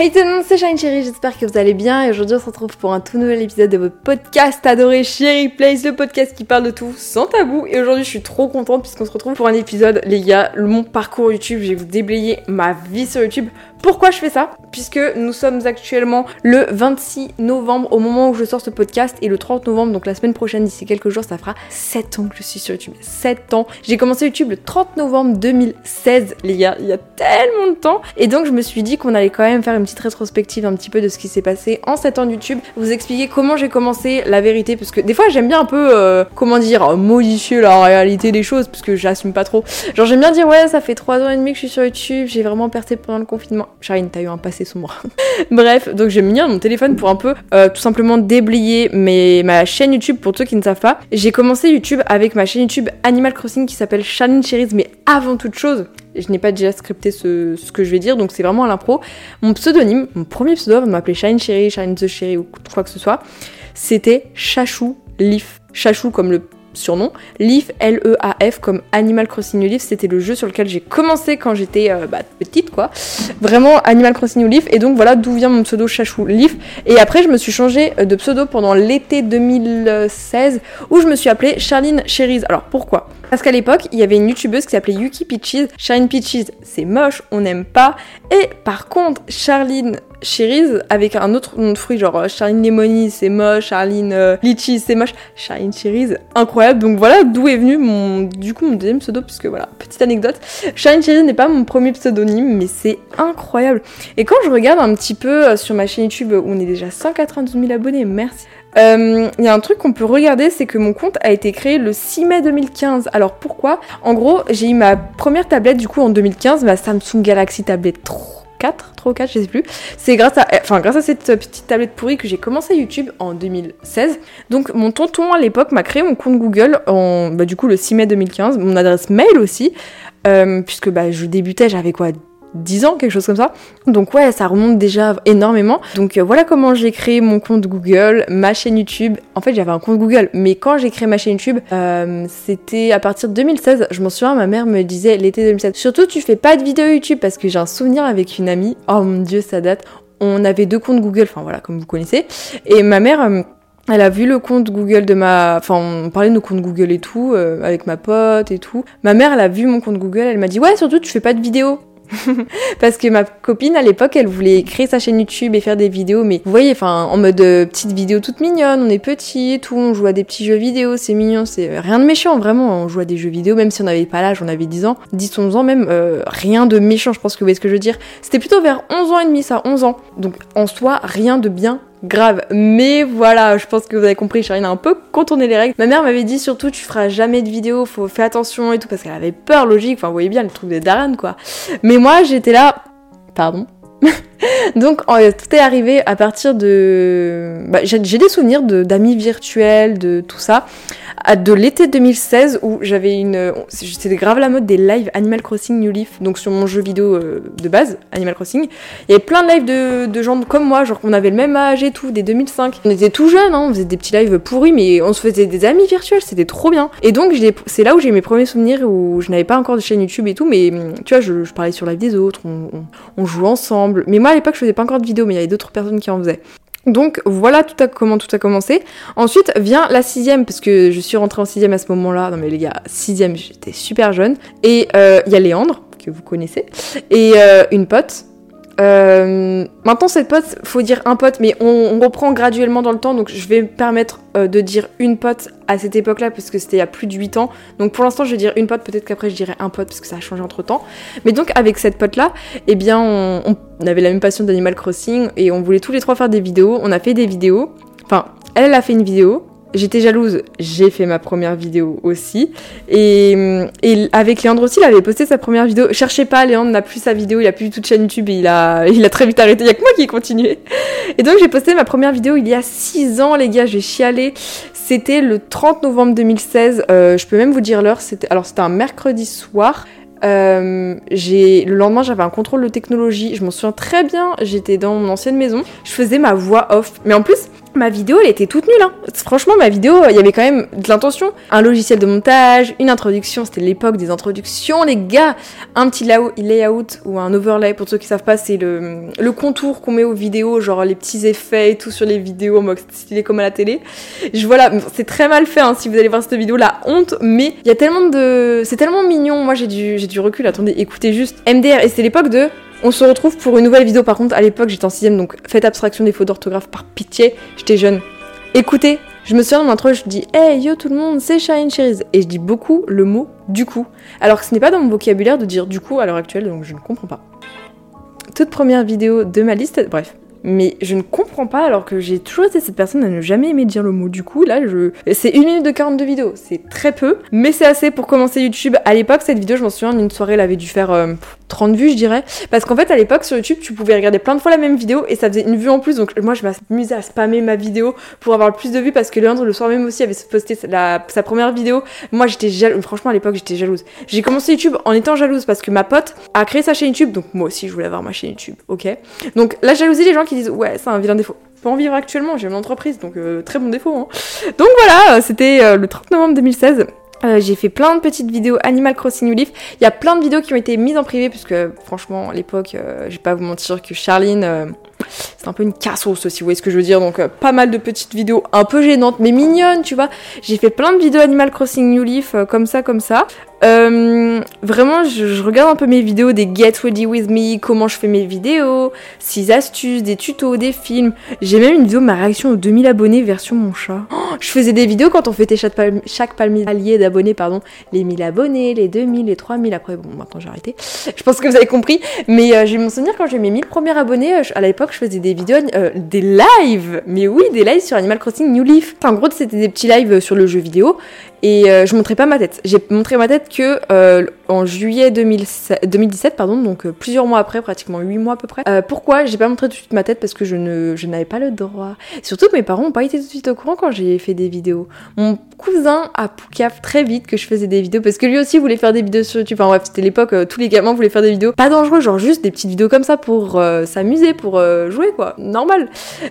Hey tout le monde, c'est Shine Chérie, j'espère que vous allez bien et aujourd'hui on se retrouve pour un tout nouvel épisode de votre podcast adoré Chérie Place, le podcast qui parle de tout sans tabou et aujourd'hui je suis trop contente puisqu'on se retrouve pour un épisode les gars, mon parcours YouTube, je vais vous déblayer ma vie sur YouTube. Pourquoi je fais ça? Puisque nous sommes actuellement le 26 novembre au moment où je sors ce podcast et le 30 novembre, donc la semaine prochaine, d'ici quelques jours, ça fera 7 ans que je suis sur YouTube. 7 ans. J'ai commencé YouTube le 30 novembre 2016, les gars, il y a tellement de temps. Et donc je me suis dit qu'on allait quand même faire une petite rétrospective un petit peu de ce qui s'est passé en 7 ans de YouTube, vous expliquer comment j'ai commencé la vérité, parce que des fois j'aime bien un peu, euh, comment dire, modifier la réalité des choses, parce que j'assume pas trop. Genre j'aime bien dire ouais, ça fait 3 ans et demi que je suis sur YouTube, j'ai vraiment percé pendant le confinement. Charine, t'as eu un passé sombre. Bref, donc j'ai mis mon téléphone pour un peu euh, tout simplement déblayer mes, ma chaîne YouTube pour ceux qui ne savent pas. J'ai commencé YouTube avec ma chaîne YouTube Animal Crossing qui s'appelle Charline Cherries, mais avant toute chose, je n'ai pas déjà scripté ce, que je vais dire, donc c'est vraiment à l'impro. Mon pseudonyme, mon premier pseudo, on m'appelait Shine Cherry, Shine the Cherry ou quoi que ce soit, c'était Chachou Leaf. Chachou comme le surnom. Leaf, L-E-A-F, comme Animal Crossing New Leaf, c'était le jeu sur lequel j'ai commencé quand j'étais euh, bah, petite, quoi. Vraiment Animal Crossing New Leaf, et donc voilà d'où vient mon pseudo Chachou Leaf. Et après, je me suis changé euh, de pseudo pendant l'été 2016, où je me suis appelée Charline Cherries. Alors pourquoi? Parce qu'à l'époque, il y avait une youtubeuse qui s'appelait Yuki Peaches. Charline Peaches, c'est moche, on n'aime pas. Et par contre, Charline Cherries avec un autre nom de fruit, genre euh, Charline Lemony, c'est moche, Charline euh, Litchi, c'est moche, Charline Cherries, incroyable. Donc voilà d'où est venu mon, du coup, mon deuxième pseudo, puisque voilà, petite anecdote. Charline Cherries n'est pas mon premier pseudonyme, mais c'est incroyable. Et quand je regarde un petit peu euh, sur ma chaîne YouTube où on est déjà 192 000 abonnés, merci. Il y a un truc qu'on peut regarder, c'est que mon compte a été créé le 6 mai 2015. Alors pourquoi? En gros, j'ai eu ma première tablette du coup en 2015, ma Samsung Galaxy Tablet 3 4, 3 ou 4, je sais plus. C'est grâce à, enfin, grâce à cette petite tablette pourrie que j'ai commencé YouTube en 2016. Donc mon tonton à l'époque m'a créé mon compte Google en, bah, du coup le 6 mai 2015, mon adresse mail aussi, euh, puisque bah, je débutais, j'avais quoi? 10 ans, quelque chose comme ça. Donc ouais, ça remonte déjà énormément. Donc euh, voilà comment j'ai créé mon compte Google, ma chaîne YouTube. En fait, j'avais un compte Google, mais quand j'ai créé ma chaîne YouTube, euh, c'était à partir de 2016. Je m'en souviens, ma mère me disait l'été 2016. Surtout, tu fais pas de vidéo YouTube parce que j'ai un souvenir avec une amie. Oh mon dieu, ça date. On avait deux comptes Google, enfin voilà, comme vous connaissez. Et ma mère... Euh, elle a vu le compte Google de ma... Enfin, on parlait de nos comptes Google et tout, avec ma pote et tout. Ma mère, elle a vu mon compte Google, elle m'a dit, ouais, surtout, tu fais pas de vidéo. parce que ma copine à l'époque elle voulait créer sa chaîne YouTube et faire des vidéos mais vous voyez enfin en mode euh, petite vidéo toute mignonne on est petit et tout on joue à des petits jeux vidéo c'est mignon c'est rien de méchant vraiment on joue à des jeux vidéo même si on n'avait pas l'âge on avait 10 ans 10 11 ans même euh, rien de méchant je pense que vous voyez ce que je veux dire. C'était plutôt vers 11 ans et demi ça 11 ans. Donc en soi rien de bien grave. Mais voilà, je pense que vous avez compris, Charine a un peu contourné les règles. Ma mère m'avait dit surtout, tu feras jamais de vidéo, faut faire attention et tout, parce qu'elle avait peur, logique. Enfin, vous voyez bien le truc des Darren, quoi. Mais moi, j'étais là. Pardon. Donc tout est arrivé à partir de... Bah, j'ai des souvenirs d'amis virtuels, de tout ça de l'été 2016 où j'avais une. C'était grave la mode des lives Animal Crossing New Leaf, donc sur mon jeu vidéo euh, de base, Animal Crossing. Il y avait plein de lives de, gens comme moi, genre qu'on avait le même âge et tout, des 2005. On était tout jeunes, hein, on faisait des petits lives pourris, mais on se faisait des amis virtuels, c'était trop bien. Et donc c'est là où j'ai mes premiers souvenirs où je n'avais pas encore de chaîne YouTube et tout, mais tu vois, je, parlais sur live des autres, on, on, on jouait ensemble. Mais moi à l'époque, je faisais pas encore de vidéos, mais il y avait d'autres personnes qui en faisaient. Donc voilà tout à, comment tout a commencé. Ensuite vient la sixième, parce que je suis rentrée en sixième à ce moment-là. Non mais les gars, sixième, j'étais super jeune. Et euh, il y a Léandre, que vous connaissez, et euh, une pote euh, maintenant, cette pote, faut dire un pote, mais on, reprend graduellement dans le temps, donc je vais me permettre euh, de dire une pote à cette époque-là, parce que c'était il y a plus de 8 ans. Donc pour l'instant, je vais dire une pote, peut-être qu'après je dirai un pote, parce que ça a changé entre temps. Mais donc, avec cette pote-là, eh bien, on, avait la même passion d'Animal Crossing, et on voulait tous les trois faire des vidéos. On a fait des vidéos. Enfin, elle a fait une vidéo, J'étais jalouse, j'ai fait ma première vidéo aussi. Et, et, avec Léandre aussi, il avait posté sa première vidéo. Cherchez pas, Léandre n'a plus sa vidéo, il a plus du tout de chaîne YouTube, il a, il a très vite arrêté. Il y a que moi qui ai continué. Et donc j'ai posté ma première vidéo il y a 6 ans, les gars, j'ai chialé. C'était le 30 novembre 2016. Euh, je peux même vous dire l'heure. Alors c'était un mercredi soir. Euh, le lendemain j'avais un contrôle de technologie. Je m'en souviens très bien. J'étais dans mon ancienne maison. Je faisais ma voix off. Mais en plus ma vidéo, elle était toute nulle. Hein. Franchement, ma vidéo, il y avait quand même de l'intention. Un logiciel de montage, une introduction, c'était l'époque des introductions, les gars. Un petit layout ou un overlay, pour ceux qui savent pas, c'est le, contour qu'on met aux vidéos, genre les petits effets et tout sur les vidéos en mode stylé comme à la télé. Je voilà, c'est très mal fait hein, si vous allez voir cette vidéo, la honte, mais il y a tellement de. C'est tellement mignon. Moi, j'ai du, j'ai du recul. Attendez, écoutez juste MDR. Et c'est l'époque de on se retrouve pour une nouvelle vidéo. Par contre, à l'époque, j'étais en 6 donc faites abstraction des fautes d'orthographe par pitié. J'étais jeune. Écoutez, je me souviens dans l'intro, je dis Hey yo tout le monde, c'est Shine Cherise. Et je dis beaucoup le mot du coup. Alors que ce n'est pas dans mon vocabulaire de dire du coup à l'heure actuelle, donc je ne comprends pas. Toute première vidéo de ma liste, bref, mais je ne comprends pas alors que j'ai toujours cette personne à ne jamais aimer dire le mot du coup. Là, je... c'est une minute de 42 vidéos, c'est très peu, mais c'est assez pour commencer YouTube. À l'époque, cette vidéo, je m'en souviens, d'une soirée, elle avait dû faire 30 euh, vues, je dirais. Parce qu'en fait, à l'époque, sur YouTube, tu pouvais regarder plein de fois la même vidéo et ça faisait une vue en plus. Donc moi, je m'amusais à spammer ma vidéo pour avoir le plus de vues parce que Léandre, le soir même aussi, avait posté sa première vidéo. Moi, j'étais jalouse. Franchement, à l'époque, j'étais jalouse. J'ai commencé YouTube en étant jalouse parce que ma pote a créé sa chaîne YouTube. Donc moi aussi, je voulais avoir ma chaîne YouTube, ok Donc la jalousie des gens qui disent ouais, c'est un vilain défaut. Pas en vivre actuellement, j'ai une entreprise, donc euh, très bon défaut. Hein. Donc voilà, c'était euh, le 30 novembre 2016. Euh, j'ai fait plein de petites vidéos Animal Crossing New Leaf. Il y a plein de vidéos qui ont été mises en privé, puisque franchement, à l'époque, je vais pas vous mentir que Charline, c'est un peu une cassos si vous voyez ce que je veux dire. Donc pas mal de petites vidéos un peu gênantes, mais mignonnes, tu vois. J'ai fait plein de vidéos Animal Crossing New Leaf, comme ça, comme ça. Euh, vraiment, je, regarde un peu mes vidéos des Get Ready With Me, comment je fais mes vidéos, 6 astuces, des tutos, des films. J'ai même une vidéo de ma réaction aux 2000 abonnés version mon chat. Oh, je faisais des vidéos quand on fêtait chaque, palmier, chaque palmier d'abonnés, pardon. Les 1000 abonnés, les 2000, les 3000. Après, bon, maintenant j'ai arrêté. Je pense que vous avez compris. Mais euh, j'ai mon souvenir quand j'ai mes 1000 premiers abonnés, euh, à l'époque, je faisais des vidéos, euh, des lives. Mais oui, des lives sur Animal Crossing New Leaf. en gros, c'était des petits lives sur le jeu vidéo. Et je montrais pas ma tête. J'ai montré ma tête que euh, en juillet 2017, pardon, donc euh, plusieurs mois après, pratiquement 8 mois à peu près. Euh, pourquoi J'ai pas montré tout de suite ma tête? Parce que je n'avais pas le droit. Surtout que mes parents n'ont pas été tout de suite au courant quand j'ai fait des vidéos. Mon cousin a poucaf très vite que je faisais des vidéos parce que lui aussi voulait faire des vidéos sur YouTube. Enfin bref, c'était l'époque, tous les gamins voulaient faire des vidéos pas dangereux, genre juste des petites vidéos comme ça pour s'amuser, pour jouer quoi, normal.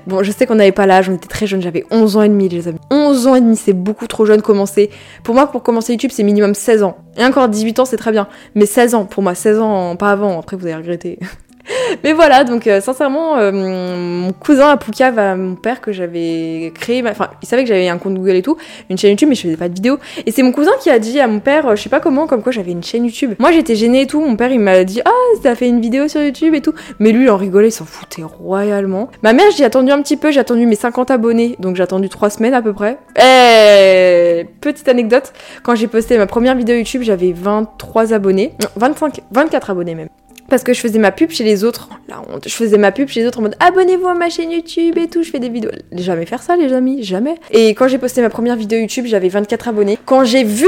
Bon, je sais qu'on n'avait pas l'âge, on était très jeunes, j'avais 11 ans et demi les amis. 11 ans et demi, c'est beaucoup trop jeune commencer. Pour moi, pour commencer YouTube, c'est minimum 16 ans. Et encore 18 ans, c'est très bien. Mais 16 ans, pour moi, 16 ans, pas avant, après vous allez regretter. Mais voilà, donc euh, sincèrement, euh, mon cousin à Poucave, mon père, que j'avais créé, enfin, il savait que j'avais un compte Google et tout, une chaîne YouTube, mais je faisais pas de vidéos. Et c'est mon cousin qui a dit à mon père, euh, je sais pas comment, comme quoi j'avais une chaîne YouTube. Moi j'étais gênée et tout, mon père il m'a dit, ah, t'as fait une vidéo sur YouTube et tout. Mais lui il en rigolait, il s'en foutait royalement. Ma mère, j'ai attendu un petit peu, j'ai attendu mes 50 abonnés, donc j'ai attendu 3 semaines à peu près. Eh, petite anecdote, quand j'ai posté ma première vidéo YouTube, j'avais 23 abonnés, non, 25, 24 abonnés même parce que je faisais ma pub chez les autres. La honte. Je faisais ma pub chez les autres en mode abonnez-vous à ma chaîne YouTube et tout, je fais des vidéos. Jamais faire ça les amis, jamais. Et quand j'ai posté ma première vidéo YouTube, j'avais 24 abonnés. Quand j'ai vu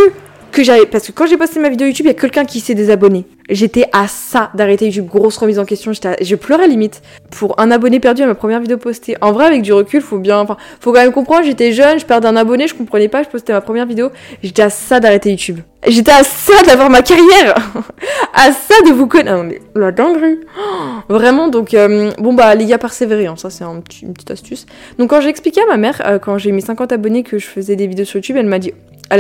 que j'avais parce que quand j'ai posté ma vidéo YouTube, il y a quelqu'un qui s'est désabonné. J'étais à ça d'arrêter YouTube, grosse remise en question, je pleurais limite pour un abonné perdu à ma première vidéo postée. En vrai avec du recul, faut bien enfin, faut quand même comprendre, j'étais jeune, je perdais un abonné, je comprenais pas, je postais ma première vidéo, j'étais à ça d'arrêter YouTube. J'étais à ça d'avoir ma carrière, à ça de vous connaître. mais la dinguerie. Vraiment, donc, euh, bon bah, les gars, persévérer, hein, ça c'est une petite astuce. Donc, quand j'ai expliqué à ma mère, euh, quand j'ai mis 50 abonnés, que je faisais des vidéos sur YouTube, elle m'a dit,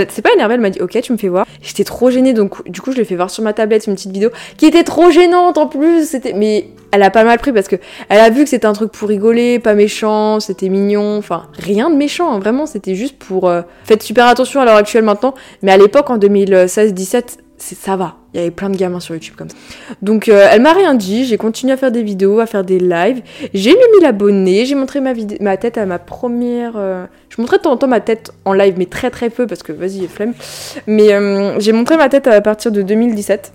c'est pas énervé, elle m'a dit ok tu me fais voir. J'étais trop gênée donc du coup je l'ai fait voir sur ma tablette une petite vidéo qui était trop gênante en plus. C'était mais elle a pas mal pris parce que elle a vu que c'était un truc pour rigoler, pas méchant, c'était mignon, enfin rien de méchant, hein, vraiment c'était juste pour. Euh, faites super attention à l'heure actuelle maintenant, mais à l'époque en 2016-17 ça va. Il y avait plein de gamins sur YouTube comme ça. Donc euh, elle m'a rien dit, j'ai continué à faire des vidéos, à faire des lives. J'ai mis 1000 abonnés, j'ai montré ma, tête à ma première... Euh, je montrais de temps en temps ma tête en live, mais très très peu parce que vas-y, flemme. Mais euh, j'ai montré ma tête à partir de 2017.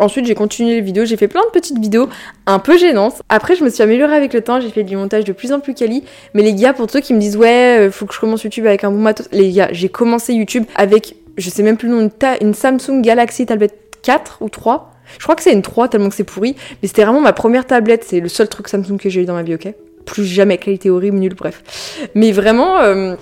ensuite, j'ai continué les vidéos, j'ai fait plein de petites vidéos un peu gênantes. Après, je me suis améliorée avec le temps, j'ai fait du montage de plus en plus quali. Mais les gars, pour ceux qui me disent ouais, faut que je commence YouTube avec un bon matos, les gars, j'ai commencé YouTube avec je sais même plus le nom, une, Samsung Galaxy Tablet 4 ou 3. Je crois que c'est une 3 tellement que c'est pourri, mais c'était vraiment ma première tablette, c'est le seul truc Samsung que j'ai eu dans ma vie, ok? Plus jamais, qualité horrible, nulle, bref. Mais vraiment, euh,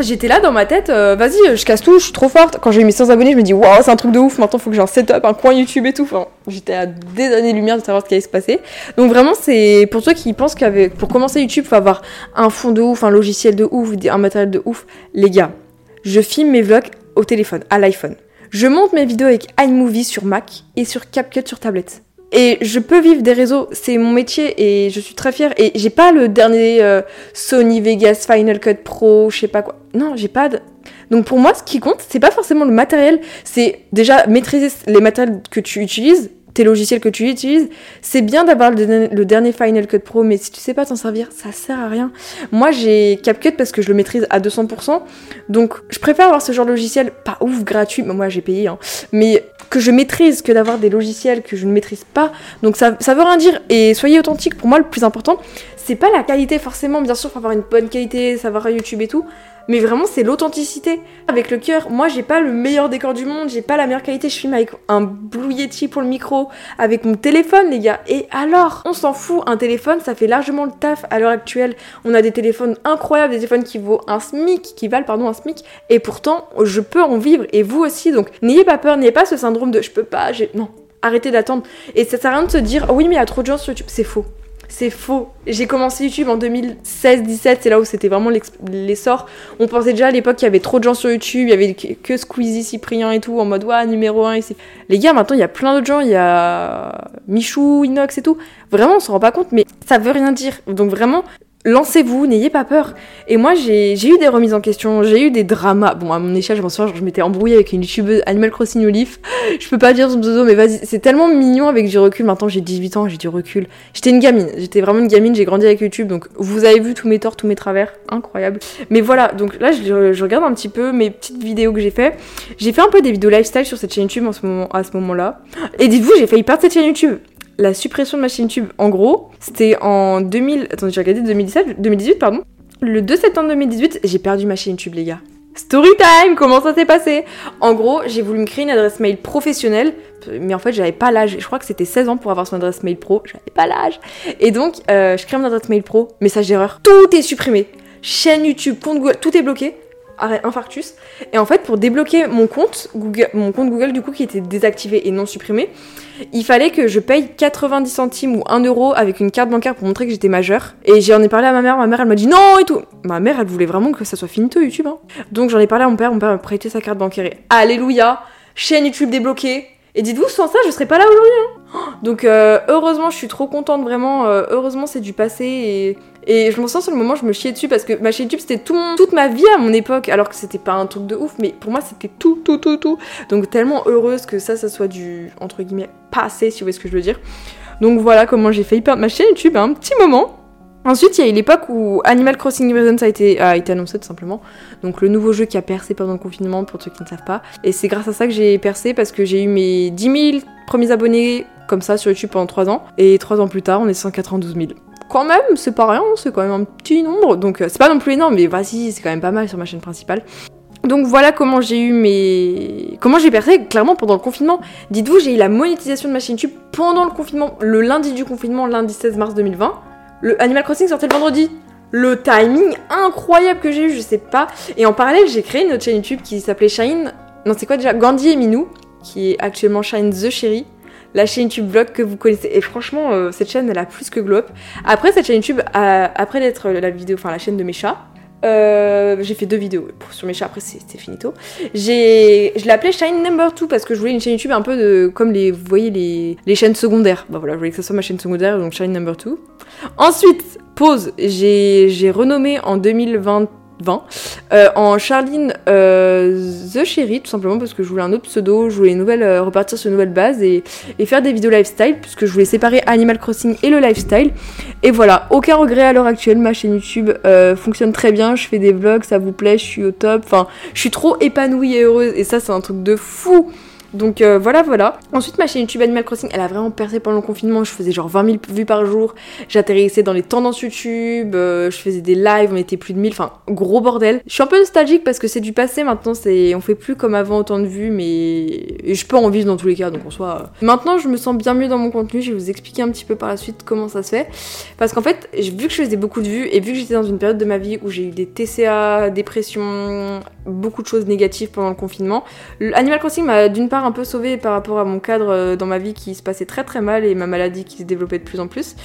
J'étais là dans ma tête, euh, vas-y, je casse tout, je suis trop forte. Quand j'ai mes 100 abonnés, je me dis, waouh, c'est un truc de ouf, maintenant faut que j'ai un setup, un coin YouTube et tout. Enfin, j'étais à des années-lumière de savoir ce qui allait se passer. Donc vraiment, c'est pour ceux qui pensent qu'avec, pour commencer YouTube, faut avoir un fond de ouf, un logiciel de ouf, un matériel de ouf. Les gars, je filme mes vlogs au téléphone, à l'iPhone. Je monte mes vidéos avec iMovie sur Mac et sur CapCut sur tablette. Et je peux vivre des réseaux, c'est mon métier et je suis très fière. Et j'ai pas le dernier euh, Sony Vegas Final Cut Pro, je sais pas quoi. Non, j'ai pas de... Donc pour moi, ce qui compte, c'est pas forcément le matériel, c'est déjà maîtriser les matériels que tu utilises, tes logiciels que tu utilises. C'est bien d'avoir le, dernier Final Cut Pro, mais si tu sais pas t'en servir, ça sert à rien. Moi, j'ai CapCut parce que je le maîtrise à 200%. Donc, je préfère avoir ce genre de logiciel, pas ouf, gratuit, moi j'ai payé, hein, mais que je maîtrise que d'avoir des logiciels que je ne maîtrise pas. Donc ça, ça veut rien dire. Et soyez authentique, pour moi, le plus important, c'est pas la qualité forcément, bien sûr, faut avoir une bonne qualité, savoir YouTube et tout mais vraiment c'est l'authenticité avec le cœur. Moi j'ai pas le meilleur décor du monde, j'ai pas la meilleure qualité, je filme avec un Blue pour le micro, avec mon téléphone les gars. Et alors, on s'en fout, un téléphone ça fait largement le taf à l'heure actuelle. On a des téléphones incroyables, des téléphones qui vaut un SMIC, qui valent pardon un SMIC, et pourtant je peux en vivre et vous aussi. Donc n'ayez pas peur, n'ayez pas ce syndrome de je peux pas, j'ai non. Arrêtez d'attendre. Et ça sert à rien de se dire, oh oui, mais il y a trop de gens sur YouTube. C'est faux. C'est faux. J'ai commencé YouTube en 2016-17, c'est là où c'était vraiment l'essor. On pensait déjà à l'époque qu'il y avait trop de gens sur YouTube, il y avait que Squeezie, Cyprien et tout, en mode ouais, numéro 1. Les gars, maintenant il y a plein d'autres gens, il y a Michou, Inox et tout. Vraiment, on s'en rend pas compte, mais ça veut rien dire. Donc vraiment, lancez-vous, n'ayez pas peur. Et moi, j'ai eu des remises en question, j'ai eu des dramas. Bon, à mon échelle, je m'en souviens, je m'étais embrouillée avec une youtubeuse Animal Crossing Olive. Je peux pas dire son pseudo, mais vas-y, c'est tellement mignon avec du recul. Maintenant, j'ai 18 ans, j'ai du recul. J'étais une gamine, j'étais vraiment une gamine, j'ai grandi avec YouTube, donc vous avez vu tous mes torts, tous mes travers. Incroyable. Mais voilà, donc là, je, regarde un petit peu mes petites vidéos que j'ai fait. J'ai fait un peu des vidéos lifestyle sur cette chaîne YouTube en ce moment, à ce moment-là. Et dites-vous, j'ai failli perdre cette chaîne YouTube la suppression de ma chaîne YouTube, en gros, c'était en 2000. Attendez, j'ai regardé 2017, 2018, pardon. Le 2 septembre 2018, j'ai perdu ma chaîne YouTube, les gars. Story time, comment ça s'est passé? En gros, j'ai voulu me créer une adresse mail professionnelle, mais en fait, j'avais pas l'âge. Je crois que c'était 16 ans pour avoir son adresse mail pro. J'avais pas l'âge. Et donc, euh, je crée mon adresse mail pro, message d'erreur. Tout est supprimé. Chaîne YouTube, compte Google, tout est bloqué infarctus. Et en fait, pour débloquer mon compte Google, mon compte Google du coup qui était désactivé et non supprimé, il fallait que je paye 90 centimes ou 1 euro avec une carte bancaire pour montrer que j'étais majeure. Et j'en ai parlé à ma mère, ma mère elle m'a dit non et tout. Ma mère elle voulait vraiment que ça soit finito YouTube. Hein. Donc j'en ai parlé à mon père, mon père m'a prêté sa carte bancaire. Et alléluia, chaîne YouTube débloquée. Et dites-vous, sans ça, je serais pas là aujourd'hui. Hein. Donc euh, heureusement, je suis trop contente, vraiment. Euh, heureusement, c'est du passé et je me sens sur le moment, je me chiais dessus parce que ma chaîne YouTube c'était tout toute ma vie à mon époque, alors que c'était pas un truc de ouf, mais pour moi c'était tout, tout, tout, tout. Donc tellement heureuse que ça, ça soit du entre guillemets passé, si vous voyez ce que je veux dire. Donc voilà comment j'ai failli perdre ma chaîne YouTube à un petit moment. Ensuite, il y a eu l'époque où Animal Crossing Residence a été, a été annoncé tout simplement. Donc le nouveau jeu qui a percé pendant le confinement pour ceux qui ne savent pas. Et c'est grâce à ça que j'ai percé parce que j'ai eu mes 10 000 premiers abonnés comme ça sur YouTube pendant 3 ans. Et 3 ans plus tard, on est 192 000 quand même, c'est pas rien, c'est quand même un petit nombre. Donc euh, c'est pas non plus énorme, mais vas-y, c'est quand même pas mal sur ma chaîne principale. Donc voilà comment j'ai eu mes. Comment j'ai percé clairement pendant le confinement. Dites-vous, j'ai eu la monétisation de ma chaîne YouTube pendant le confinement, le lundi du confinement, lundi 16 mars 2020. Le Animal Crossing sortait le vendredi. Le timing incroyable que j'ai eu, je sais pas. Et en parallèle, j'ai créé une autre chaîne YouTube qui s'appelait Shine. Non, c'est quoi déjà? Gandhi et Minou, qui est actuellement Shine the Cherry la chaîne YouTube Vlog que vous connaissez. Et franchement, euh, cette chaîne, elle a plus que glow. Après, cette chaîne YouTube, après d'être la vidéo, enfin la chaîne de mes chats, euh, j'ai fait deux vidéos sur mes chats, après c'est finito. Je l'appelais Shine Number 2 parce que je voulais une chaîne YouTube un peu de, comme les, vous voyez les, les chaînes secondaires. Bah voilà, je voulais que ça soit ma chaîne secondaire, donc Shine Number 2. Ensuite, pause, j'ai renommé en 2020 20 euh, en Charline euh, The Cherry tout simplement parce que je voulais un autre pseudo je voulais une nouvelle, euh, repartir sur une nouvelle base et, faire des vidéos lifestyle puisque je voulais séparer Animal Crossing et le lifestyle. Et voilà aucun regret à l'heure actuelle ma chaîne YouTube fonctionne très bien je fais des vlogs ça vous plaît je suis au top. Enfin je suis trop épanouie et heureuse et ça c'est un truc de fou Donc euh, voilà, voilà. Ensuite, ma chaîne YouTube Animal Crossing, elle a vraiment percé pendant le confinement. Je faisais genre 20 000 vues par jour. J'atterrissais dans les tendances YouTube. euh, je faisais des lives, on était plus de 1000. Enfin, gros bordel. Je suis un peu nostalgique parce que c'est du passé maintenant. C'est, on fait plus comme avant autant de vues, mais et je peux en vivre dans tous les cas. Donc en soi. euh. Maintenant, je me sens bien mieux dans mon contenu. Je vais vous expliquer un petit peu par la suite comment ça se fait. Parce qu'en fait, vu que je faisais beaucoup de vues et vu que j'étais dans une période de ma vie où j'ai eu des TCA, dépression, beaucoup de choses négatives pendant le confinement, Animal Crossing m'a d'une part un peu sauvé par rapport à mon cadre euh, dans ma vie qui se passait très très mal et ma maladie qui se développait de plus en plus.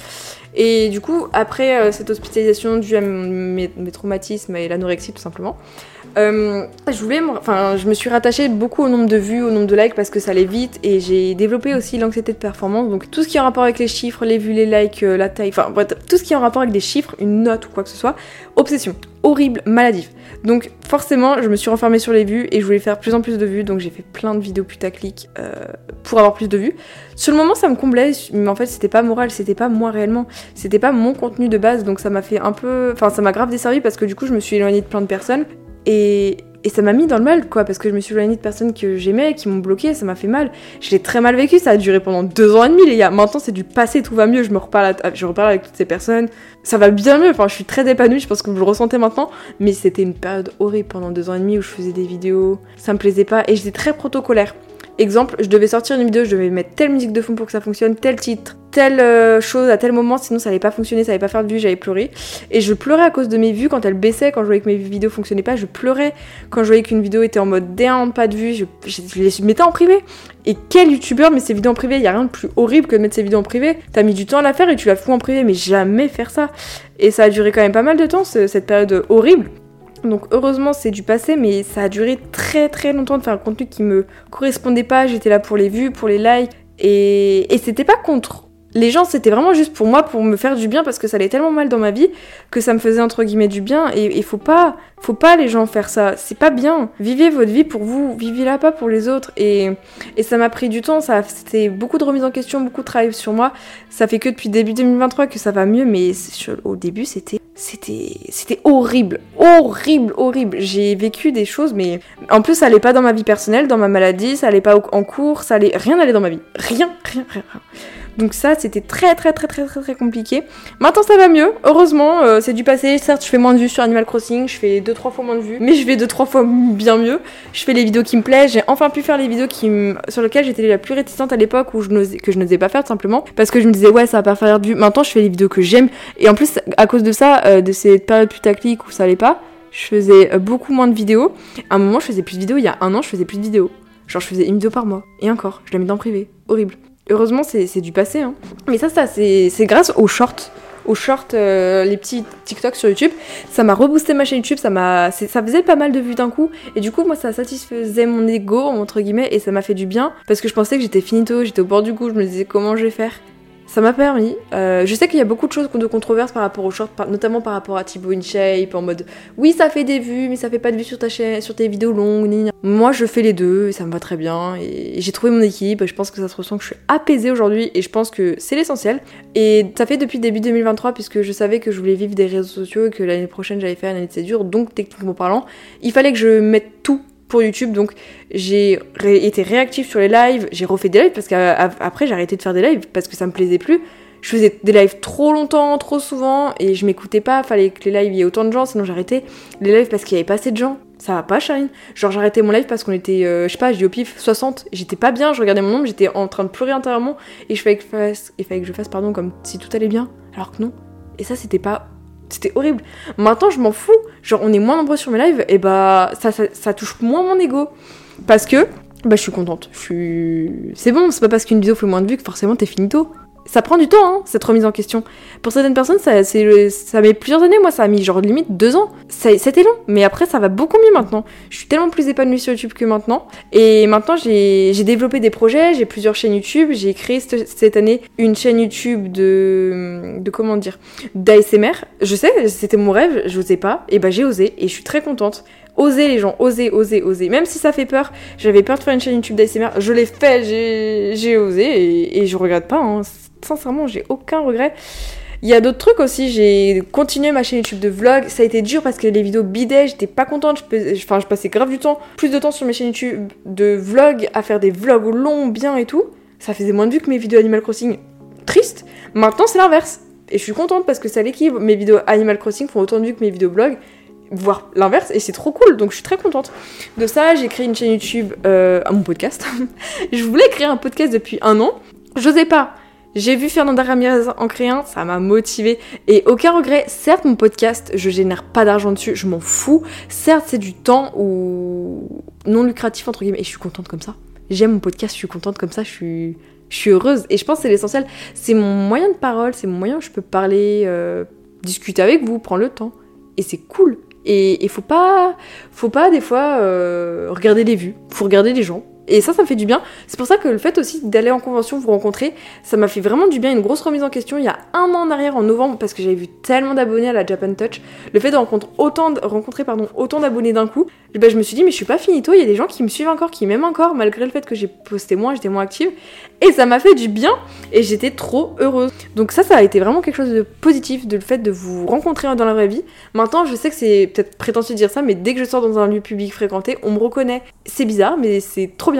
Et du coup, après euh, cette hospitalisation due à mes traumatismes et l'anorexie tout simplement, euh, je voulais, enfin, je me suis rattachée beaucoup au nombre de vues, au nombre de likes parce que ça allait vite et j'ai développé aussi l'anxiété de performance. Donc tout ce qui est en rapport avec les chiffres, les vues, les likes, euh, la taille, enfin tout ce qui est en rapport avec des chiffres, une note ou quoi que ce soit, obsession, horrible, maladif. Donc forcément, je me suis renfermée sur les vues et je voulais faire plus en plus de vues, donc j'ai fait plein de vidéos putaclic euh, pour avoir plus de vues. Sur le moment, ça me comblait, mais en fait, c'était pas moral, c'était pas moi réellement, c'était pas mon contenu de base, donc ça m'a fait un peu, enfin, ça m'a grave desservi parce que du coup, je me suis éloignée de plein de personnes et, ça m'a mis dans le mal, quoi, parce que je me suis éloignée de personnes que j'aimais, qui m'ont bloqué, ça m'a fait mal. Je l'ai très mal vécu, ça a duré pendant deux ans et demi, les gars. Maintenant, c'est du passé, tout va mieux, je me reparle, je reparle avec toutes ces personnes. Ça va bien mieux, enfin, je suis très épanouie, je pense que vous le ressentez maintenant, mais c'était une période horrible pendant deux ans et demi où je faisais des vidéos, ça me plaisait pas, et j'étais très protocolaire. Exemple, je devais sortir une vidéo, je devais mettre telle musique de fond pour que ça fonctionne, tel titre, telle euh, chose à tel moment, sinon ça allait pas fonctionner, ça allait pas faire de vues, j'allais pleurer. Et je pleurais à cause de mes vues quand elles baissaient, quand je voyais que mes vidéos fonctionnaient pas, je pleurais. Quand je voyais qu'une vidéo était en mode down, pas de vues, je, les mettais en privé. Et quel youtubeur met ses vidéos en privé? Il y a rien de plus horrible que de mettre ses vidéos en privé. T'as mis du temps à la faire et tu la fous en privé, mais jamais faire ça. Et ça a duré quand même pas mal de temps, ce- cette période horrible. Donc heureusement c'est du passé, mais ça a duré très très longtemps de faire un contenu qui me correspondait pas. J'étais là pour les vues, pour les likes, et, et c'était pas contre les gens, c'était vraiment juste pour moi, pour me faire du bien, parce que ça allait tellement mal dans ma vie que ça me faisait entre guillemets du bien. Et il faut pas, faut pas les gens faire ça. C'est pas bien. Vivez votre vie pour vous, vivez-la pas pour les autres. Et, et ça m'a pris du temps. Ça, c'était beaucoup de remise en question, beaucoup de travail sur moi. Ça fait que depuis début 2023 que ça va mieux, mais au début c'était, c'était, c'était horrible, horrible, horrible. J'ai vécu des choses, mais en plus ça allait pas dans ma vie personnelle, dans ma maladie, ça allait pas en cours, ça allait, rien n'allait dans ma vie, rien, rien, rien. rien. Donc ça, c'était très très très très très compliqué. Maintenant, ça va mieux. Heureusement, euh, c'est du passé. Certes, je fais moins de vues sur Animal Crossing, je fais 2-3 fois moins de vues, mais je vais 2-3 fois bien mieux. Je fais les vidéos qui me plaisent. J'ai enfin pu faire les vidéos qui sur lesquelles j'étais la plus réticente à l'époque, où je que je n'osais pas faire tout simplement, parce que je me disais ouais, ça va pas faire de vues. Maintenant, je fais les vidéos que j'aime, et en plus, à cause de ça, euh, de ces périodes putaclic où ça allait pas, je faisais euh, beaucoup moins de vidéos. À un moment, je faisais plus de vidéos. Il y a un an, je faisais plus de vidéos. Genre, je faisais une vidéo par mois. Et encore, je la mettais en privé. Horrible. Heureusement, c'est du passé. Hein. Mais ça, ça c'est grâce aux shorts. Aux shorts, euh, les petits TikTok sur YouTube. Ça m'a reboosté ma chaîne YouTube. Ça ça faisait pas mal de vues d'un coup. Et du coup, moi, ça satisfaisait mon ego, entre guillemets. Et ça m'a fait du bien. Parce que je pensais que j'étais finito. J'étais au bord du coup. Je me disais comment je vais faire? Ça m'a permis. Euh, je sais qu'il y a beaucoup de choses de controverses par rapport aux shorts, notamment par rapport à Thibaut InShape, en mode oui, ça fait des vues, mais ça fait pas de vues sur ta chaîne, sur tes vidéos longues. Moi, je fais les deux et ça me va très bien. Et j'ai trouvé mon équipe. Je pense que ça se ressent que je suis apaisée aujourd'hui et je pense que c'est l'essentiel. Et ça fait depuis début 2023 puisque je savais que je voulais vivre des réseaux sociaux et que l'année prochaine j'allais faire une année de césure. Donc, techniquement parlant, il fallait que je mette tout YouTube. Donc, j'ai été réactive sur les lives. J'ai refait des lives parce qu'après, j'ai arrêté de faire des lives parce que ça me plaisait plus. Je faisais des lives trop longtemps, trop souvent, et je m'écoutais pas. Fallait que les lives y ait autant de gens, sinon j'arrêtais les lives parce qu'il y avait pas assez de gens. Ça va pas, Charline Genre, j'arrêtais mon live parce qu'on était, euh, je sais pas, j'ai au pif 60. J'étais pas bien, je regardais mon nombre, j'étais en train de pleurer intérieurement, et je fallait que je fasse, il fallait que je fasse, pardon, comme si tout allait bien, alors que non. Et ça, c'était pas. C'était horrible. Maintenant, je m'en fous. Genre, on est moins nombreux sur mes lives, et bah, ça, ça, touche moins mon ego. Parce que, bah, je suis contente. Je suis. C'est bon, c'est pas parce qu'une vidéo fait moins de vues que forcément t'es finito. Ça prend du temps, hein, cette remise en question. Pour certaines personnes, ça, met plusieurs années. Moi, ça a mis genre limite deux ans. C'était long, mais après, ça va beaucoup mieux maintenant. Je suis tellement plus épanouie sur YouTube que maintenant. Et maintenant, j'ai développé des projets, j'ai plusieurs chaînes YouTube. J'ai créé cette, année une chaîne YouTube de. de comment dire D'ASMR. Je sais, c'était mon rêve, je n'osais pas. Et bah, j'ai osé, et je suis très contente. Osez les gens, osez, osez, osez. Même si ça fait peur, j'avais peur de faire une chaîne YouTube d'ASMR, je l'ai fait, j'ai j'ai osé et, et je regrette pas. hein. Sincèrement, j'ai aucun regret. Il y a d'autres trucs aussi, j'ai continué ma chaîne YouTube de vlog, ça a été dur parce que les vidéos bidaient, j'étais pas contente, je, enfin je passais grave du temps, plus de temps sur mes chaînes YouTube de vlog, à faire des vlogs longs, bien et tout. Ça faisait moins de vues que mes vidéos Animal Crossing. Triste. Maintenant c'est l'inverse. Et je suis contente parce que ça l'équilibre. Mes vidéos Animal Crossing font autant de vues que mes vidéos blog, voire l'inverse, et c'est trop cool, donc je suis très contente de ça. J'ai créé une chaîne YouTube euh, à mon podcast. je voulais créer un podcast depuis un an, j'osais pas. J'ai vu Fernanda Ramirez en créer un, ça m'a motivé et aucun regret. Certes, mon podcast, je génère pas d'argent dessus, je m'en fous. Certes, c'est du temps ou non lucratif entre guillemets et je suis contente comme ça. J'aime mon podcast, je suis contente comme ça, je suis je suis heureuse. Et je pense que c'est l'essentiel. C'est mon moyen de parole, c'est mon moyen où je peux parler, euh, discuter avec vous, prendre le temps. Et c'est cool. Et il faut pas, faut pas des fois euh, regarder les vues, faut regarder les gens. Et ça, ça me fait du bien. C'est pour ça que le fait aussi d'aller en convention, vous rencontrer, ça m'a fait vraiment du bien. Une grosse remise en question il y a un an en arrière, en novembre, parce que j'avais vu tellement d'abonnés à la Japan Touch. Le fait de rencontrer autant, rencontrer pardon, autant d'abonnés d'un coup, ben, je me suis dit, mais je suis pas finito. Il y a des gens qui me suivent encore, qui m'aiment encore, malgré le fait que j'ai posté moins, j'étais moins active. Et ça m'a fait du bien. Et j'étais trop heureuse. Donc ça, ça a été vraiment quelque chose de positif, de le fait de vous rencontrer dans la vraie vie. Maintenant, je sais que c'est peut-être prétentieux de dire ça, mais dès que je sors dans un lieu public fréquenté, on me reconnaît. C'est bizarre, mais c'est trop.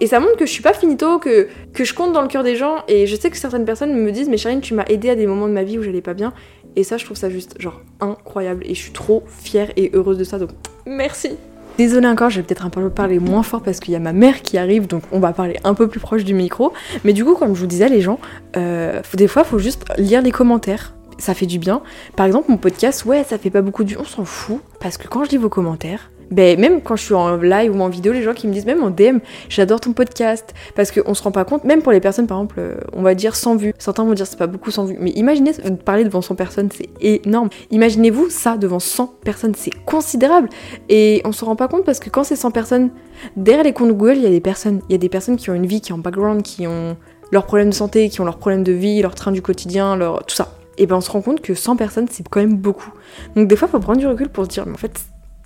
Et ça montre que je suis pas finito, que, je compte dans le cœur des gens. Et je sais que certaines personnes me disent, mais Charine, tu m'as aidé à des moments de ma vie où j'allais pas bien. Et ça, je trouve ça juste, genre, incroyable. Et je suis trop fière et heureuse de ça. Donc, merci. Désolée encore, je vais peut-être un peu parler moins fort parce qu'il y a ma mère qui arrive, donc on va parler un peu plus proche du micro. Mais du coup, comme je vous disais, les gens, euh, des fois, faut juste lire les commentaires. Ça fait du bien. Par exemple, mon podcast, ouais, ça fait pas beaucoup du... On s'en fout. Parce que quand je lis vos commentaires, ben, même quand je suis en live ou en vidéo, les gens qui me disent, même en DM, j'adore ton podcast. Parce qu'on se rend pas compte, même pour les personnes, par exemple, euh, on va dire 100 vues. Certains vont dire, c'est pas beaucoup 100 vues. Mais imaginez parler devant 100 personnes, c'est énorme. Imaginez-vous ça devant 100 personnes, c'est considérable. Et on se rend pas compte parce que quand c'est 100 personnes, derrière les comptes Google, il y a des personnes. Il y a des personnes qui ont une vie, qui ont un background, qui ont leurs problèmes de santé, qui ont leurs problèmes de vie, leur train du quotidien, leur tout ça. Et ben on se rend compte que 100 personnes, c'est quand même beaucoup. Donc des fois, il faut prendre du recul pour se dire, mais en fait,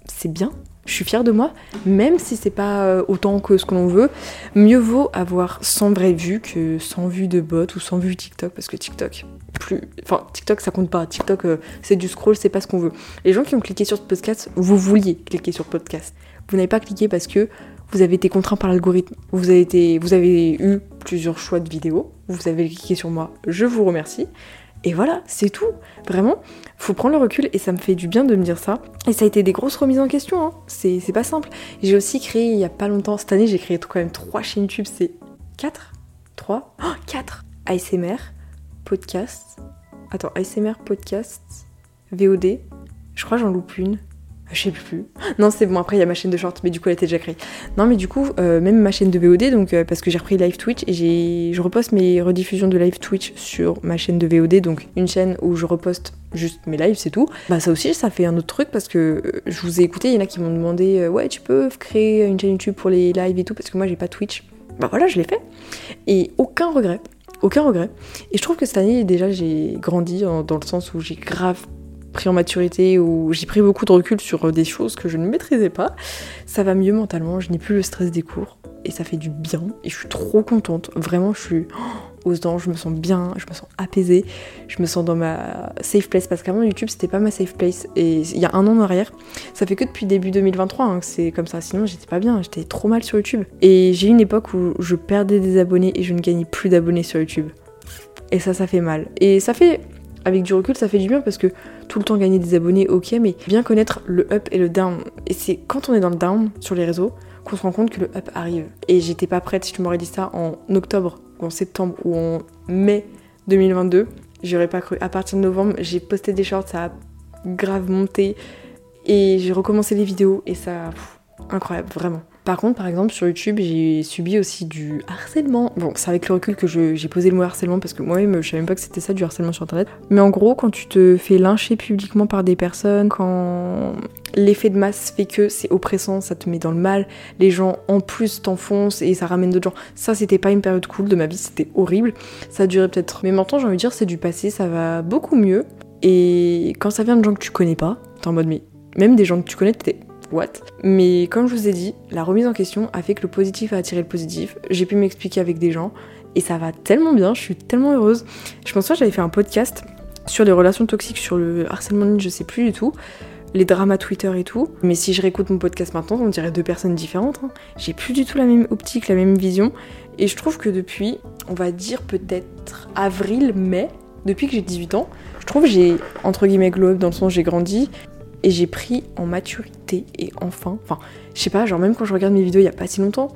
c'est bien, je suis fière de moi, même si c'est pas euh, autant que ce que l'on veut. Mieux vaut avoir 100 vraies vues que 100 vues de bot ou 100 vues TikTok, parce que TikTok, plus. Enfin, TikTok ça compte pas. TikTok, euh, c'est du scroll, c'est pas ce qu'on veut. Les gens qui ont cliqué sur ce podcast, vous vouliez cliquer sur podcast. Vous n'avez pas cliqué parce que vous avez été contraint par l'algorithme. Vous avez, été, vous avez eu plusieurs choix de vidéos. Vous avez cliqué sur moi. Je vous remercie. Et voilà, c'est tout. Vraiment, faut prendre le recul et ça me fait du bien de me dire ça. Et ça a été des grosses remises en question, hein. c'est pas simple. J'ai aussi créé il y a pas longtemps, cette année j'ai créé quand même trois chaînes YouTube, c'est 4 3 oh, 4 ASMR, podcast. Attends, ASMR, podcast, VOD. Je crois j'en loupe une. Je sais plus. Non, c'est bon, après il y a ma chaîne de short, mais du coup elle était déjà créée. Non, mais du coup, euh, même ma chaîne de VOD, donc euh, parce que j'ai repris live Twitch et je reposte mes rediffusions de live Twitch sur ma chaîne de VOD, donc une chaîne où je reposte juste mes lives, c'est tout. Bah ça aussi, ça fait un autre truc parce que euh, je vous ai écouté, il y en a qui m'ont demandé, ouais, tu peux créer une chaîne YouTube pour les lives et tout, parce que moi j'ai pas Twitch. Bah voilà, je l'ai fait. Et aucun regret. Aucun regret. Et je trouve que cette année, déjà, j'ai grandi dans le sens où j'ai grave pris en maturité, où j'ai pris beaucoup de recul sur des choses que je ne maîtrisais pas, ça va mieux mentalement, je n'ai plus le stress des cours et ça fait du bien et je suis trop contente. Vraiment, je suis aux dents, je me sens bien, je me sens apaisée, je me sens dans ma safe place parce qu'avant YouTube c'était pas ma safe place et il y a un an en arrière, ça fait que depuis début 2023 hein, que c'est comme ça. Sinon j'étais pas bien, j'étais trop mal sur YouTube et j'ai eu une époque où je perdais des abonnés et je ne gagnais plus d'abonnés sur YouTube. Et ça, ça fait mal. Et ça fait avec du recul, ça fait du bien parce que tout le temps gagner des abonnés, ok, mais bien connaître le up et le down. Et c'est quand on est dans le down sur les réseaux qu'on se rend compte que le up arrive. Et j'étais pas prête, si tu m'aurais dit ça en octobre ou en septembre ou en mai 2022, j'aurais pas cru. À partir de novembre, j'ai posté des shorts, ça a grave monté. Et j'ai recommencé les vidéos et ça. incroyable, vraiment. Par contre, par exemple, sur YouTube, j'ai subi aussi du harcèlement. Bon, c'est avec le recul que j'ai posé le mot harcèlement parce que moi-même, je savais même pas que c'était ça du harcèlement sur internet. Mais en gros, quand tu te fais lyncher publiquement par des personnes, quand l'effet de masse fait que c'est oppressant, ça te met dans le mal, les gens en plus t'enfoncent et ça ramène d'autres gens. Ça, c'était pas une période cool de ma vie, c'était horrible. Ça a duré peut-être. Mais maintenant, j'ai envie de dire, c'est du passé, ça va beaucoup mieux. Et quand ça vient de gens que tu connais pas, t'es en mode, mais même des gens que tu connais, t'es what. Mais comme je vous ai dit, la remise en question a fait que le positif a attiré le positif. J'ai pu m'expliquer avec des gens et ça va tellement bien, je suis tellement heureuse. Je pense que j'avais fait un podcast Sur les relations toxiques, sur le harcèlement ligne, je sais plus du tout. Les dramas Twitter et tout. Mais si je réécoute mon podcast maintenant, on dirait deux personnes différentes. Hein. J'ai plus du tout la même optique, la même vision. Et je trouve que depuis, on va dire peut-être avril, mai, depuis que j'ai 18 ans, je trouve que j'ai, entre guillemets, glow up dans le sens j'ai grandi et j'ai pris en maturité et enfin, enfin, je sais pas, genre même quand je regarde mes vidéos il y a pas si longtemps,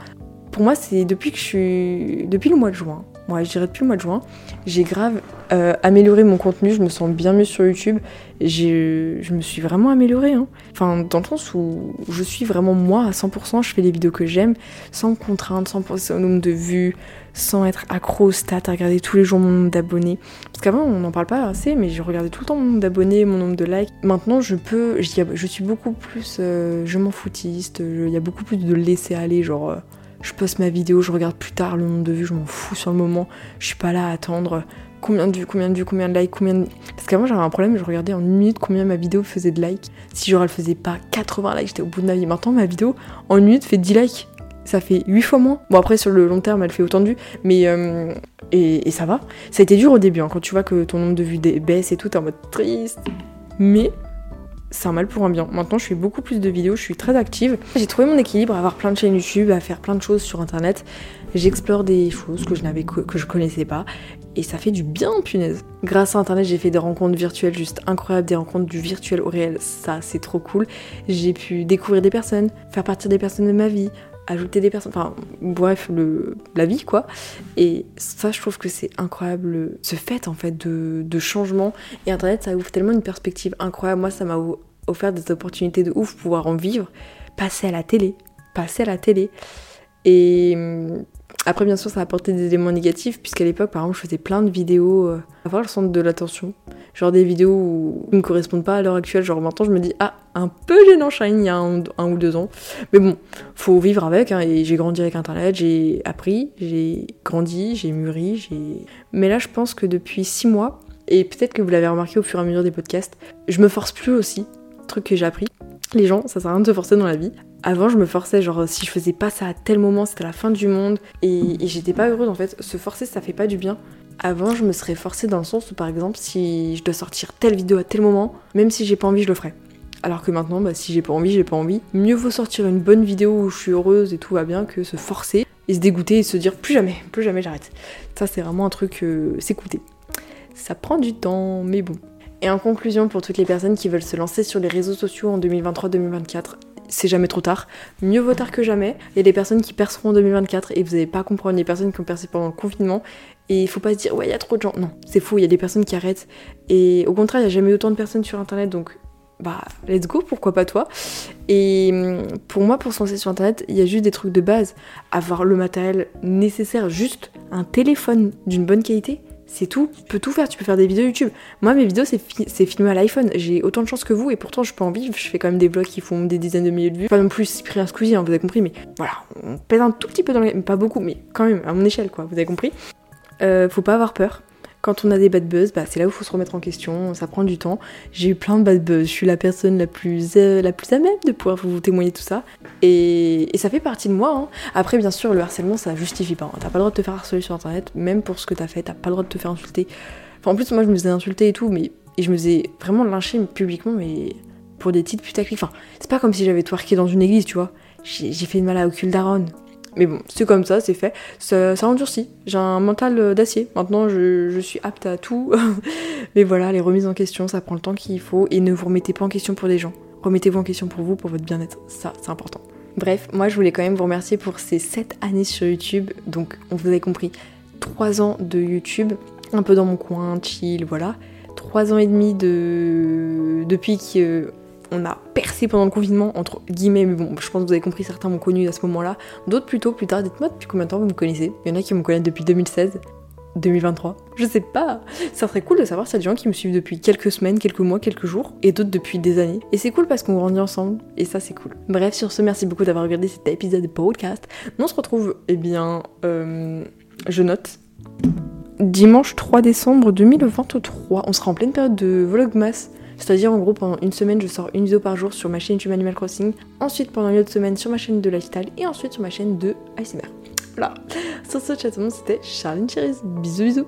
pour moi c'est depuis que je suis, depuis le mois de juin, moi je dirais depuis le mois de juin, j'ai grave euh, amélioré mon contenu, je me sens bien mieux sur YouTube, je me suis vraiment améliorée, hein. enfin dans le sens où je suis vraiment moi à 100%, je fais les vidéos que j'aime, sans contrainte, sans penser au nombre de vues, sans être accro aux stats, à regarder tous les jours mon nombre d'abonnés. Parce qu'avant, on n'en parle pas assez, mais je regardais tout le temps mon nombre d'abonnés, mon nombre de likes. Maintenant, je peux, je, suis beaucoup plus, euh, je m'en foutiste, il y a beaucoup plus de laisser aller, genre, euh, je poste ma vidéo, je regarde plus tard le nombre de vues, je m'en fous sur le moment, je suis pas là à attendre combien de vues, combien de vues, combien de likes, combien de... Parce qu'avant j'avais un problème, je regardais en une minute combien ma vidéo faisait de likes. Si genre elle faisait pas 80 likes, j'étais au bout de ma vie. Maintenant ma vidéo en une minute fait 10 likes ça fait 8 fois moins. Bon, après, sur le long terme, elle fait autant de vues, mais. Euh, et, ça va. Ça a été dur au début, hein, quand tu vois que ton nombre de vues baisse et tout, t'es en mode triste. Mais c'est un mal pour un bien. Maintenant, je fais beaucoup plus de vidéos, je suis très active. J'ai trouvé mon équilibre à avoir plein de chaînes YouTube, à faire plein de choses sur internet. J'explore des choses que je n'avais connaissais pas et ça fait du bien, punaise. Grâce à internet, j'ai fait des rencontres virtuelles juste incroyables, des rencontres du virtuel au réel. Ça, c'est trop cool. J'ai pu découvrir des personnes, faire partir des personnes de ma vie, ajouter des personnes, enfin bref, la vie quoi. Et ça, je trouve que c'est incroyable, ce fait en fait de, changement. Et Internet, ça ouvre tellement une perspective incroyable. Moi, ça m'a offert des opportunités de ouf, pouvoir en vivre, passer à la télé, passer à la télé. Et après, bien sûr, ça a apporté des éléments négatifs, puisqu'à l'époque, par exemple, je faisais plein de vidéos, euh, avoir le centre de l'attention. Genre des vidéos qui ne correspondent pas à l'heure actuelle. Genre maintenant, je me dis, ah, un peu gênant Shine il y a un, ou deux ans. Mais bon, faut vivre avec, hein, et j'ai grandi avec Internet, j'ai appris, j'ai grandi, j'ai mûri, j'ai. Mais là, je pense que depuis six mois, et peut-être que vous l'avez remarqué au fur et à mesure des podcasts, je me force plus aussi, truc que j'ai appris. Les gens, ça sert à rien de se forcer dans la vie. Avant, je me forçais, genre si je faisais pas ça à tel moment, c'était la fin du monde, et, j'étais pas heureuse en fait. Se forcer, ça fait pas du bien. Avant, je me serais forcée dans le sens où, par exemple, si je dois sortir telle vidéo à tel moment, même si j'ai pas envie, je le ferais. Alors que maintenant, bah, si j'ai pas envie, j'ai pas envie. Mieux vaut sortir une bonne vidéo où je suis heureuse et tout va bien que se forcer et se dégoûter et se dire plus jamais, plus jamais j'arrête. Ça, c'est vraiment un truc, euh, s'écouter. Ça prend du temps, mais bon. Et en conclusion, pour toutes les personnes qui veulent se lancer sur les réseaux sociaux en 2023-2024, c'est jamais trop tard. Mieux vaut tard que jamais. Il y a des personnes qui perceront en 2024 et vous n'allez pas comprendre les personnes qui ont percé pendant le confinement. Et il faut pas se dire, ouais, il y a trop de gens. Non, c'est fou, il y a des personnes qui arrêtent. Et au contraire, il n'y a jamais autant de personnes sur internet, donc bah, let's go, pourquoi pas toi? Et hum, pour moi, pour se lancer sur internet, il y a juste des trucs de base. Avoir le matériel nécessaire, juste un téléphone d'une bonne qualité c'est tout. Tu peux tout faire. Tu peux faire des vidéos YouTube. Moi, mes vidéos, c'est filmé à l'iPhone. J'ai autant de chance que vous et pourtant, je peux en vivre. Je fais quand même des vlogs qui font des dizaines de milliers de vues. Pas non plus Cyprien Squeezie, hein, vous avez compris. Mais voilà, on pèse un tout petit peu dans le... Pas beaucoup, mais quand même, à mon échelle, quoi. Vous avez compris. Euh, faut pas avoir peur. Quand on a des bad buzz, bah, c'est là où il faut se remettre en question, ça prend du temps. J'ai eu plein de bad buzz, je suis la personne la plus, euh, la plus à même de pouvoir vous témoigner tout ça. Et, ça fait partie de moi. Hein. Après, bien sûr, le harcèlement, ça justifie pas. Hein. T'as pas le droit de te faire harceler sur internet, même pour ce que t'as fait, t'as pas le droit de te faire insulter. En plus, moi, je me faisais insulter et tout, mais et je me faisais vraiment lyncher publiquement, mais pour des titres putaclic. Enfin, c'est pas comme si j'avais twerké dans une église, tu vois. J'ai fait de mal à Ocul Daron. Mais bon, c'est comme ça, c'est fait. Ça, ça endurcit. J'ai un mental euh, d'acier. Maintenant, je, suis apte à tout. Mais voilà, les remises en question, ça prend le temps qu'il faut. Et ne vous remettez pas en question pour les gens. Remettez-vous en question pour vous, pour votre bien-être. Ça, c'est important. Bref, moi, je voulais quand même vous remercier pour ces 7 années sur YouTube. Donc, on vous avez compris, 3 ans de YouTube, un peu dans mon coin, chill, voilà. 3 ans et demi de... depuis que on a percé pendant le confinement, entre guillemets, mais bon, je pense que vous avez compris, certains m'ont connu à ce moment-là, d'autres plutôt plus tard. Dites-moi depuis combien de temps vous me connaissez? Il y en a qui me connaissent depuis 2016. 2023 Je sais pas. Ça serait cool de savoir s'il y a des gens qui me suivent depuis quelques semaines, quelques mois, quelques jours, et d'autres depuis des années. Et c'est cool parce qu'on grandit ensemble, et ça c'est cool. Bref, sur ce, merci beaucoup d'avoir regardé cet épisode de podcast. On se retrouve, eh bien, euh, je note, dimanche 3 décembre 2023. On sera en pleine période de Vlogmas. C'est-à-dire en gros pendant une semaine je sors une vidéo par jour sur ma chaîne YouTube Animal Crossing, ensuite pendant une autre semaine sur ma chaîne de lifestyle et ensuite sur ma chaîne de ASMR. Voilà. Sur ce c'était Charline Cherise. Bisous bisous